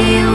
you